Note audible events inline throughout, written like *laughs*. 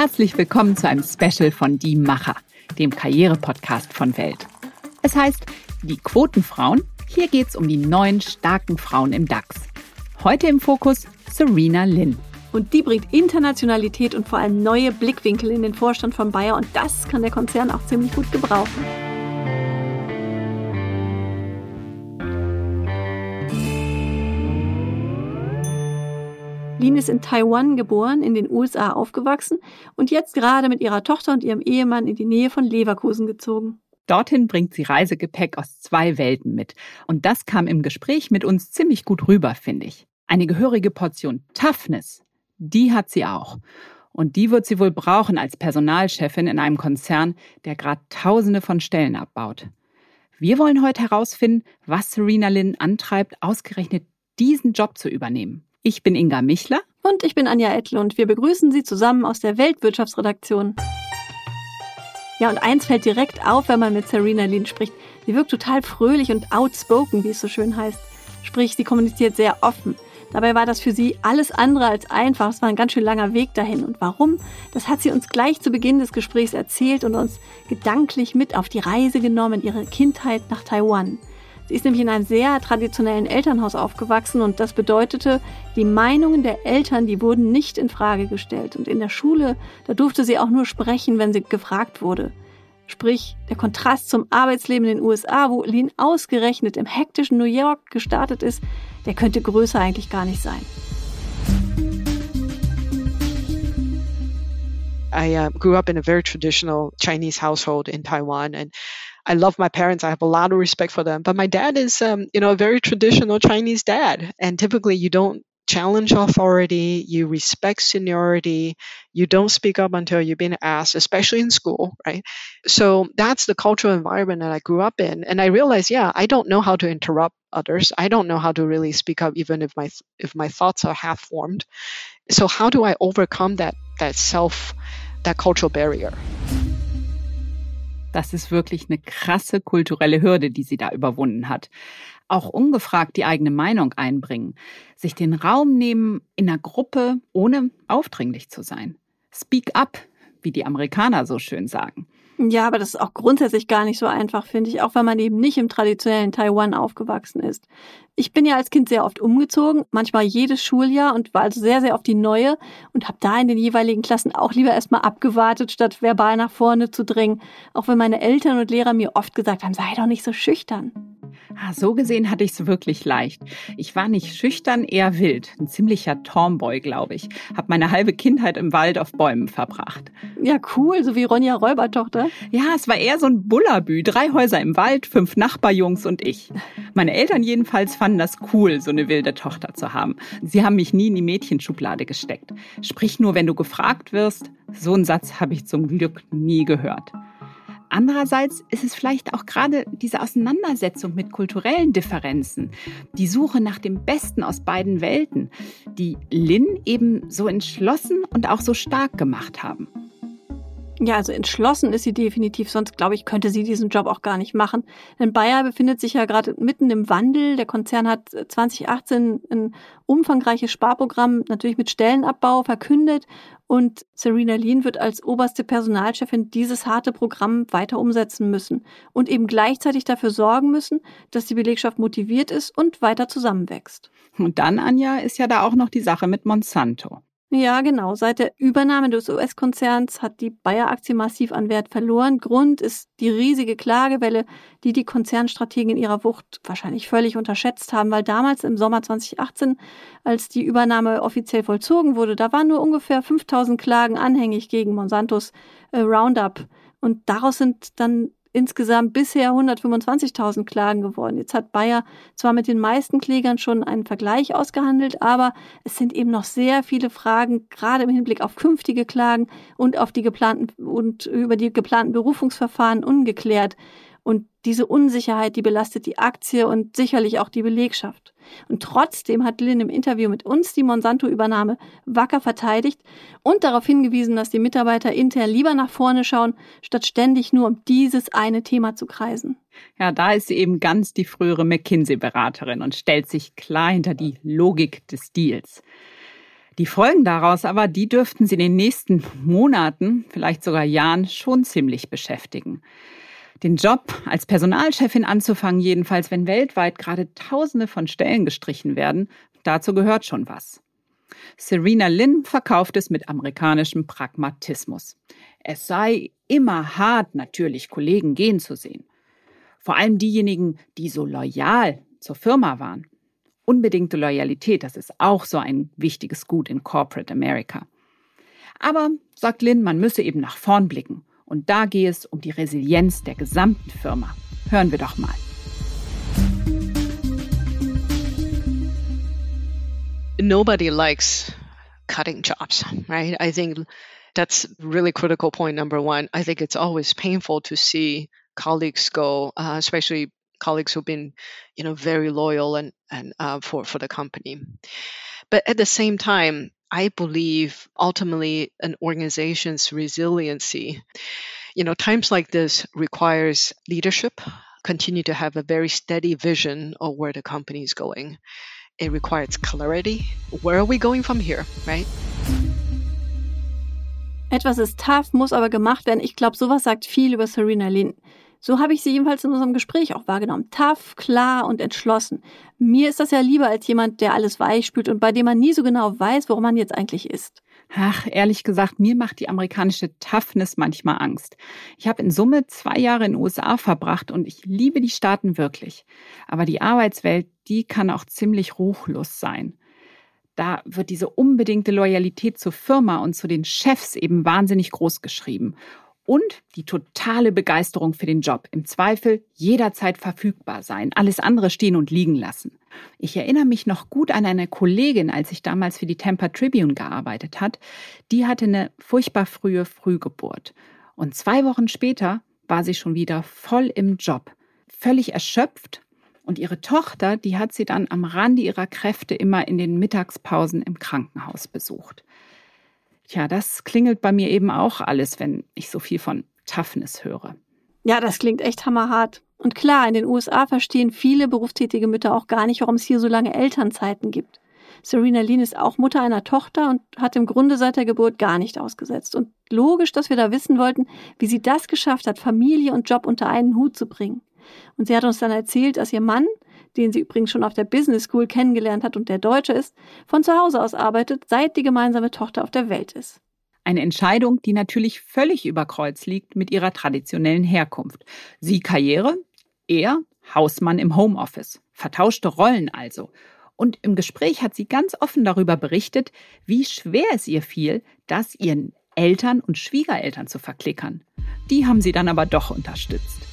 Herzlich willkommen zu einem Special von Die Macher, dem Karriere-Podcast von Welt. Es heißt Die Quotenfrauen. Hier geht es um die neuen starken Frauen im DAX. Heute im Fokus Serena Lynn. Und die bringt Internationalität und vor allem neue Blickwinkel in den Vorstand von Bayer und das kann der Konzern auch ziemlich gut gebrauchen. Lin ist in Taiwan geboren, in den USA aufgewachsen und jetzt gerade mit ihrer Tochter und ihrem Ehemann in die Nähe von Leverkusen gezogen. Dorthin bringt sie Reisegepäck aus zwei Welten mit. Und das kam im Gespräch mit uns ziemlich gut rüber, finde ich. Eine gehörige Portion Toughness, die hat sie auch. Und die wird sie wohl brauchen als Personalchefin in einem Konzern, der gerade Tausende von Stellen abbaut. Wir wollen heute herausfinden, was Serena Lynn antreibt, ausgerechnet diesen Job zu übernehmen. Ich bin Inga Michler. Und ich bin Anja Ettle und wir begrüßen Sie zusammen aus der Weltwirtschaftsredaktion. Ja, und eins fällt direkt auf, wenn man mit Serena Lynn spricht. Sie wirkt total fröhlich und outspoken, wie es so schön heißt. Sprich, sie kommuniziert sehr offen. Dabei war das für sie alles andere als einfach. Es war ein ganz schön langer Weg dahin. Und warum? Das hat sie uns gleich zu Beginn des Gesprächs erzählt und uns gedanklich mit auf die Reise genommen, ihre Kindheit nach Taiwan. Sie ist nämlich in einem sehr traditionellen Elternhaus aufgewachsen und das bedeutete, die Meinungen der Eltern, die wurden nicht in Frage gestellt. Und in der Schule, da durfte sie auch nur sprechen, wenn sie gefragt wurde. Sprich, der Kontrast zum Arbeitsleben in den USA, wo Lin ausgerechnet im hektischen New York gestartet ist, der könnte größer eigentlich gar nicht sein. I uh, grew up in a very traditional Chinese household in Taiwan and I love my parents. I have a lot of respect for them. But my dad is, um, you know, a very traditional Chinese dad. And typically you don't challenge authority, you respect seniority, you don't speak up until you've been asked, especially in school, right? So that's the cultural environment that I grew up in. And I realized, yeah, I don't know how to interrupt others. I don't know how to really speak up even if my if my thoughts are half formed. So how do I overcome that that self that cultural barrier? Das ist wirklich eine krasse kulturelle Hürde, die sie da überwunden hat. Auch ungefragt die eigene Meinung einbringen, sich den Raum nehmen in einer Gruppe, ohne aufdringlich zu sein. Speak up, wie die Amerikaner so schön sagen. Ja, aber das ist auch grundsätzlich gar nicht so einfach, finde ich, auch wenn man eben nicht im traditionellen Taiwan aufgewachsen ist. Ich bin ja als Kind sehr oft umgezogen, manchmal jedes Schuljahr und war also sehr, sehr auf die neue und habe da in den jeweiligen Klassen auch lieber erstmal abgewartet, statt verbal nach vorne zu dringen, auch wenn meine Eltern und Lehrer mir oft gesagt haben, sei doch nicht so schüchtern. Ah, so gesehen hatte ich es wirklich leicht. Ich war nicht schüchtern, eher wild. Ein ziemlicher Tomboy, glaube ich. Hab meine halbe Kindheit im Wald auf Bäumen verbracht. Ja, cool, so wie Ronja Räubertochter. Ja, es war eher so ein Bullabü. Drei Häuser im Wald, fünf Nachbarjungs und ich. Meine Eltern jedenfalls fanden das cool, so eine wilde Tochter zu haben. Sie haben mich nie in die Mädchenschublade gesteckt. Sprich nur, wenn du gefragt wirst. So einen Satz habe ich zum Glück nie gehört. Andererseits ist es vielleicht auch gerade diese Auseinandersetzung mit kulturellen Differenzen, die Suche nach dem Besten aus beiden Welten, die Lynn eben so entschlossen und auch so stark gemacht haben. Ja, also entschlossen ist sie definitiv, sonst glaube ich, könnte sie diesen Job auch gar nicht machen. Denn Bayer befindet sich ja gerade mitten im Wandel. Der Konzern hat 2018 ein umfangreiches Sparprogramm natürlich mit Stellenabbau verkündet und Serena Lean wird als oberste Personalchefin dieses harte Programm weiter umsetzen müssen und eben gleichzeitig dafür sorgen müssen, dass die Belegschaft motiviert ist und weiter zusammenwächst. Und dann, Anja, ist ja da auch noch die Sache mit Monsanto. Ja, genau. Seit der Übernahme des US-Konzerns hat die Bayer-Aktie massiv an Wert verloren. Grund ist die riesige Klagewelle, die die Konzernstrategen in ihrer Wucht wahrscheinlich völlig unterschätzt haben, weil damals im Sommer 2018, als die Übernahme offiziell vollzogen wurde, da waren nur ungefähr 5000 Klagen anhängig gegen Monsantos äh, Roundup. Und daraus sind dann insgesamt bisher 125.000 Klagen geworden. Jetzt hat Bayer zwar mit den meisten Klägern schon einen Vergleich ausgehandelt, aber es sind eben noch sehr viele Fragen, gerade im Hinblick auf künftige Klagen und auf die geplanten und über die geplanten Berufungsverfahren ungeklärt. Und diese Unsicherheit, die belastet die Aktie und sicherlich auch die Belegschaft. Und trotzdem hat Lynn im Interview mit uns die Monsanto-Übernahme wacker verteidigt und darauf hingewiesen, dass die Mitarbeiter intern lieber nach vorne schauen, statt ständig nur um dieses eine Thema zu kreisen. Ja, da ist sie eben ganz die frühere McKinsey-Beraterin und stellt sich klar hinter die Logik des Deals. Die Folgen daraus aber, die dürften sie in den nächsten Monaten, vielleicht sogar Jahren schon ziemlich beschäftigen. Den Job als Personalchefin anzufangen, jedenfalls, wenn weltweit gerade Tausende von Stellen gestrichen werden, dazu gehört schon was. Serena Lynn verkauft es mit amerikanischem Pragmatismus. Es sei immer hart, natürlich Kollegen gehen zu sehen. Vor allem diejenigen, die so loyal zur Firma waren. Unbedingte Loyalität, das ist auch so ein wichtiges Gut in Corporate America. Aber, sagt Lynn, man müsse eben nach vorn blicken. Und da gehe es um die Resilienz der gesamten Firma. Hören wir doch mal. Nobody likes cutting jobs, right? I think that's really critical point number one. I think it's always painful to see colleagues go, uh, especially colleagues who've been, you know, very loyal and and uh, for for the company. But at the same time, I believe ultimately an organization's resiliency, you know, times like this requires leadership, continue to have a very steady vision of where the company is going. It requires clarity. Where are we going from here, right? Etwas ist tough, muss aber gemacht werden. Ich glaube, sowas sagt viel über Serena Lynn. So habe ich sie jedenfalls in unserem Gespräch auch wahrgenommen. Tough, klar und entschlossen. Mir ist das ja lieber als jemand, der alles weichspült und bei dem man nie so genau weiß, worum man jetzt eigentlich ist. Ach, ehrlich gesagt, mir macht die amerikanische Toughness manchmal Angst. Ich habe in Summe zwei Jahre in den USA verbracht und ich liebe die Staaten wirklich. Aber die Arbeitswelt, die kann auch ziemlich ruchlos sein. Da wird diese unbedingte Loyalität zur Firma und zu den Chefs eben wahnsinnig groß geschrieben und die totale Begeisterung für den Job. Im Zweifel jederzeit verfügbar sein, alles andere stehen und liegen lassen. Ich erinnere mich noch gut an eine Kollegin, als ich damals für die Tampa Tribune gearbeitet hat. Die hatte eine furchtbar frühe Frühgeburt. Und zwei Wochen später war sie schon wieder voll im Job, völlig erschöpft. Und ihre Tochter, die hat sie dann am Rande ihrer Kräfte immer in den Mittagspausen im Krankenhaus besucht. Tja, das klingelt bei mir eben auch alles, wenn ich so viel von Toughness höre. Ja, das klingt echt hammerhart. Und klar, in den USA verstehen viele berufstätige Mütter auch gar nicht, warum es hier so lange Elternzeiten gibt. Serena Lynn ist auch Mutter einer Tochter und hat im Grunde seit der Geburt gar nicht ausgesetzt. Und logisch, dass wir da wissen wollten, wie sie das geschafft hat, Familie und Job unter einen Hut zu bringen. Und sie hat uns dann erzählt, dass ihr Mann den sie übrigens schon auf der Business School kennengelernt hat und der Deutsche ist, von zu Hause aus arbeitet, seit die gemeinsame Tochter auf der Welt ist. Eine Entscheidung, die natürlich völlig über Kreuz liegt mit ihrer traditionellen Herkunft. Sie Karriere, er Hausmann im Homeoffice. Vertauschte Rollen also. Und im Gespräch hat sie ganz offen darüber berichtet, wie schwer es ihr fiel, das ihren Eltern und Schwiegereltern zu verklickern. Die haben sie dann aber doch unterstützt.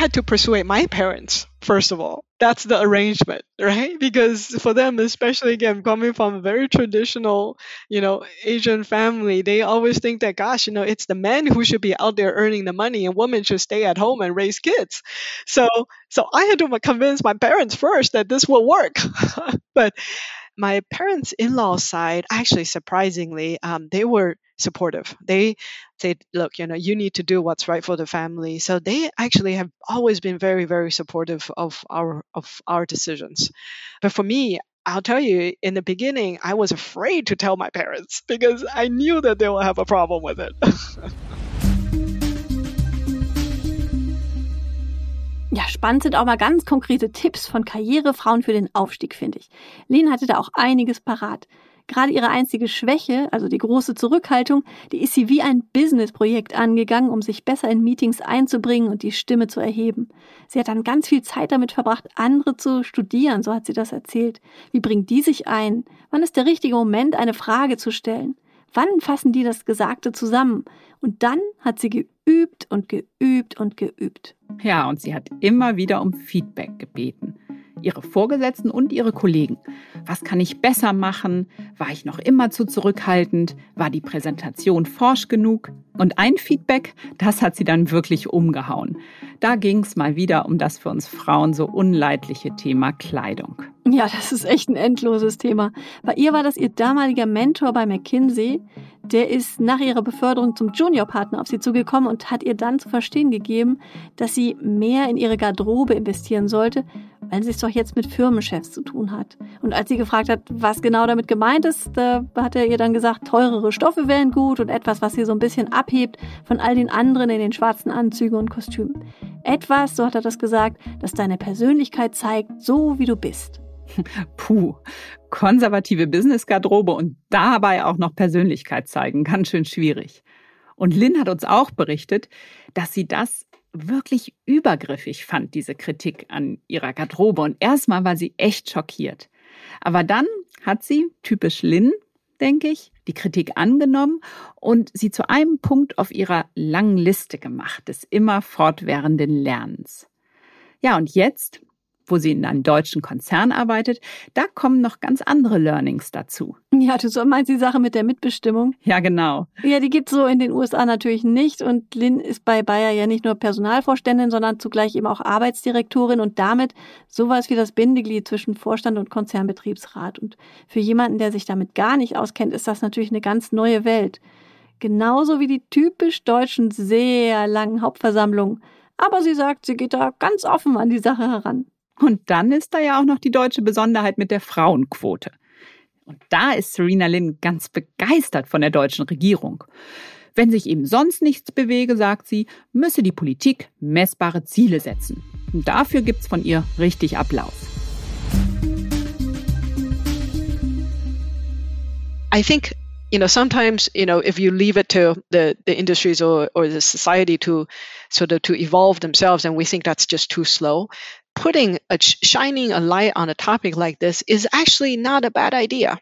Had to persuade my parents, first of all. That's the arrangement, right? Because for them, especially again, coming from a very traditional, you know, Asian family, they always think that, gosh, you know, it's the men who should be out there earning the money and women should stay at home and raise kids. So, so I had to convince my parents first that this will work. *laughs* but my parents' in-law side, actually, surprisingly, um, they were supportive. They said, look, you know, you need to do what's right for the family. So they actually have always been very, very supportive of our of our decisions. But for me, I'll tell you, in the beginning, I was afraid to tell my parents because I knew that they will have a problem with it. *laughs* Ja, spannend sind auch mal ganz konkrete Tipps von Karrierefrauen für den Aufstieg, finde ich. Lena hatte da auch einiges parat. Gerade ihre einzige Schwäche, also die große Zurückhaltung, die ist sie wie ein Businessprojekt angegangen, um sich besser in Meetings einzubringen und die Stimme zu erheben. Sie hat dann ganz viel Zeit damit verbracht, andere zu studieren, so hat sie das erzählt. Wie bringt die sich ein? Wann ist der richtige Moment, eine Frage zu stellen? Wann fassen die das Gesagte zusammen? Und dann hat sie geübt und geübt und geübt. Ja, und sie hat immer wieder um Feedback gebeten ihre Vorgesetzten und ihre Kollegen. Was kann ich besser machen? War ich noch immer zu zurückhaltend? War die Präsentation forsch genug? Und ein Feedback, das hat sie dann wirklich umgehauen. Da ging es mal wieder um das für uns Frauen so unleidliche Thema Kleidung. Ja, das ist echt ein endloses Thema. Bei ihr war das ihr damaliger Mentor bei McKinsey. Der ist nach ihrer Beförderung zum Juniorpartner auf sie zugekommen und hat ihr dann zu verstehen gegeben, dass sie mehr in ihre Garderobe investieren sollte weil sie es doch jetzt mit Firmenchefs zu tun hat. Und als sie gefragt hat, was genau damit gemeint ist, da hat er ihr dann gesagt, teurere Stoffe wären gut und etwas, was sie so ein bisschen abhebt von all den anderen in den schwarzen Anzügen und Kostümen. Etwas, so hat er das gesagt, das deine Persönlichkeit zeigt, so wie du bist. *laughs* Puh, konservative Businessgarderobe und dabei auch noch Persönlichkeit zeigen, ganz schön schwierig. Und Lynn hat uns auch berichtet, dass sie das wirklich übergriffig fand, diese Kritik an ihrer Garderobe. Und erstmal war sie echt schockiert. Aber dann hat sie, typisch Lynn, denke ich, die Kritik angenommen und sie zu einem Punkt auf ihrer langen Liste gemacht des immer fortwährenden Lernens. Ja, und jetzt wo sie in einem deutschen Konzern arbeitet, da kommen noch ganz andere Learnings dazu. Ja, du so meinst die Sache mit der Mitbestimmung? Ja, genau. Ja, die gibt's so in den USA natürlich nicht und Lynn ist bei Bayer ja nicht nur Personalvorständin, sondern zugleich eben auch Arbeitsdirektorin und damit sowas wie das Bindeglied zwischen Vorstand und Konzernbetriebsrat. Und für jemanden, der sich damit gar nicht auskennt, ist das natürlich eine ganz neue Welt. Genauso wie die typisch deutschen sehr langen Hauptversammlungen. Aber sie sagt, sie geht da ganz offen an die Sache heran. Und dann ist da ja auch noch die deutsche Besonderheit mit der Frauenquote. Und da ist Serena Lynn ganz begeistert von der deutschen Regierung. Wenn sich eben sonst nichts bewege, sagt sie, müsse die Politik messbare Ziele setzen. Und dafür gibt's von ihr richtig Applaus. I think you know sometimes you know if you leave it to the the industries or or the society to sort of to evolve themselves and we think that's just too slow putting a shining a light on a topic like this is actually not a bad idea.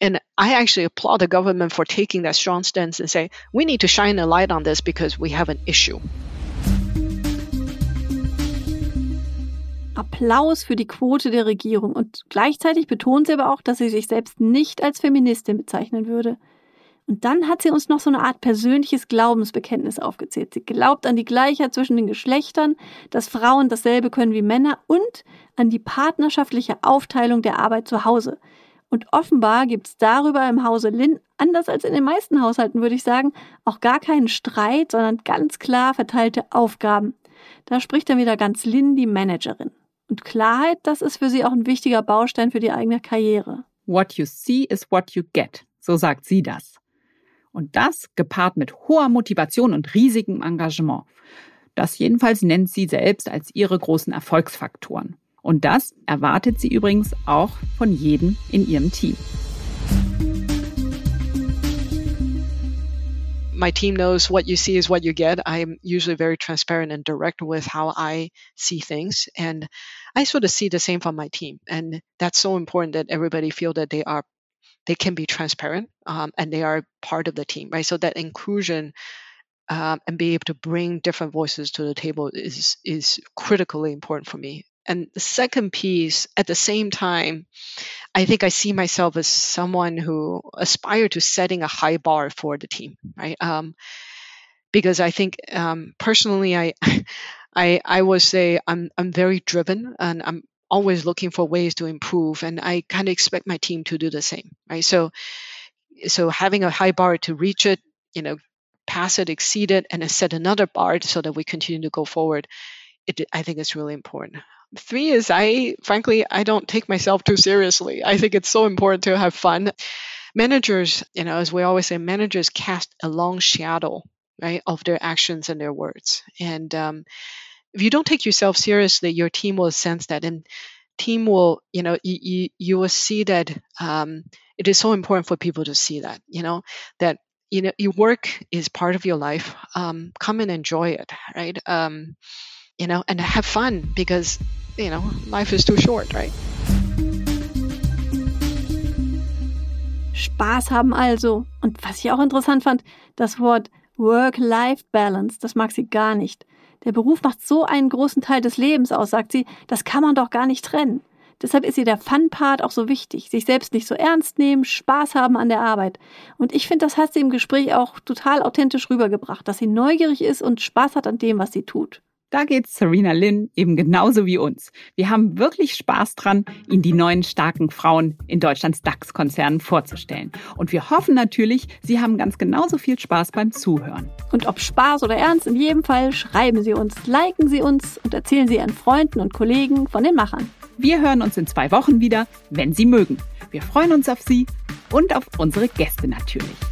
And I actually applaud the government for taking that strong stance and say, we need to shine a light on this because we have an issue. Applaus für die Quote der Regierung und gleichzeitig betont sie aber auch, dass sie sich selbst nicht als Feministin bezeichnen würde. Und dann hat sie uns noch so eine Art persönliches Glaubensbekenntnis aufgezählt. Sie glaubt an die Gleichheit zwischen den Geschlechtern, dass Frauen dasselbe können wie Männer und an die partnerschaftliche Aufteilung der Arbeit zu Hause. Und offenbar gibt es darüber im Hause Lynn, anders als in den meisten Haushalten, würde ich sagen, auch gar keinen Streit, sondern ganz klar verteilte Aufgaben. Da spricht dann wieder ganz Lynn, die Managerin. Und Klarheit, das ist für sie auch ein wichtiger Baustein für die eigene Karriere. What you see is what you get. So sagt sie das. Und das gepaart mit hoher Motivation und riesigem Engagement. Das jedenfalls nennt sie selbst als ihre großen Erfolgsfaktoren. Und das erwartet sie übrigens auch von jedem in ihrem Team. my team knows what you see is what you get. I'm usually very transparent and direct with how I see things. And I sort of see the same from my team. And that's so important that everybody feel that they are they can be transparent um, and they are part of the team, right? So that inclusion um, and be able to bring different voices to the table is is critically important for me. And the second piece, at the same time, I think I see myself as someone who aspire to setting a high bar for the team, right? Um, because I think um, personally, I, *laughs* I, I would say I'm, I'm very driven and I'm always looking for ways to improve and i kind of expect my team to do the same right? So so having a high bar to reach it you know pass it exceed it and then set another bar so that we continue to go forward it i think it's really important. Three is i frankly i don't take myself too seriously. I think it's so important to have fun. Managers you know as we always say managers cast a long shadow right of their actions and their words. And um, if you don't take yourself seriously, your team will sense that, and team will, you know, you you, you will see that um, it is so important for people to see that, you know, that you know your work is part of your life. Um, come and enjoy it, right? Um, you know, and have fun because you know life is too short, right? Spaß haben also. Und was ich auch interessant fand, das Wort Work-Life-Balance, das mag sie gar nicht. Der Beruf macht so einen großen Teil des Lebens aus, sagt sie, das kann man doch gar nicht trennen. Deshalb ist ihr der Fun-Part auch so wichtig. Sich selbst nicht so ernst nehmen, Spaß haben an der Arbeit. Und ich finde, das hat sie im Gespräch auch total authentisch rübergebracht, dass sie neugierig ist und Spaß hat an dem, was sie tut. Da geht Serena Lynn eben genauso wie uns. Wir haben wirklich Spaß dran, Ihnen die neuen starken Frauen in Deutschlands DAX-Konzernen vorzustellen. Und wir hoffen natürlich, Sie haben ganz genauso viel Spaß beim Zuhören. Und ob Spaß oder Ernst, in jedem Fall schreiben Sie uns, liken Sie uns und erzählen Sie Ihren Freunden und Kollegen von den Machern. Wir hören uns in zwei Wochen wieder, wenn Sie mögen. Wir freuen uns auf Sie und auf unsere Gäste natürlich.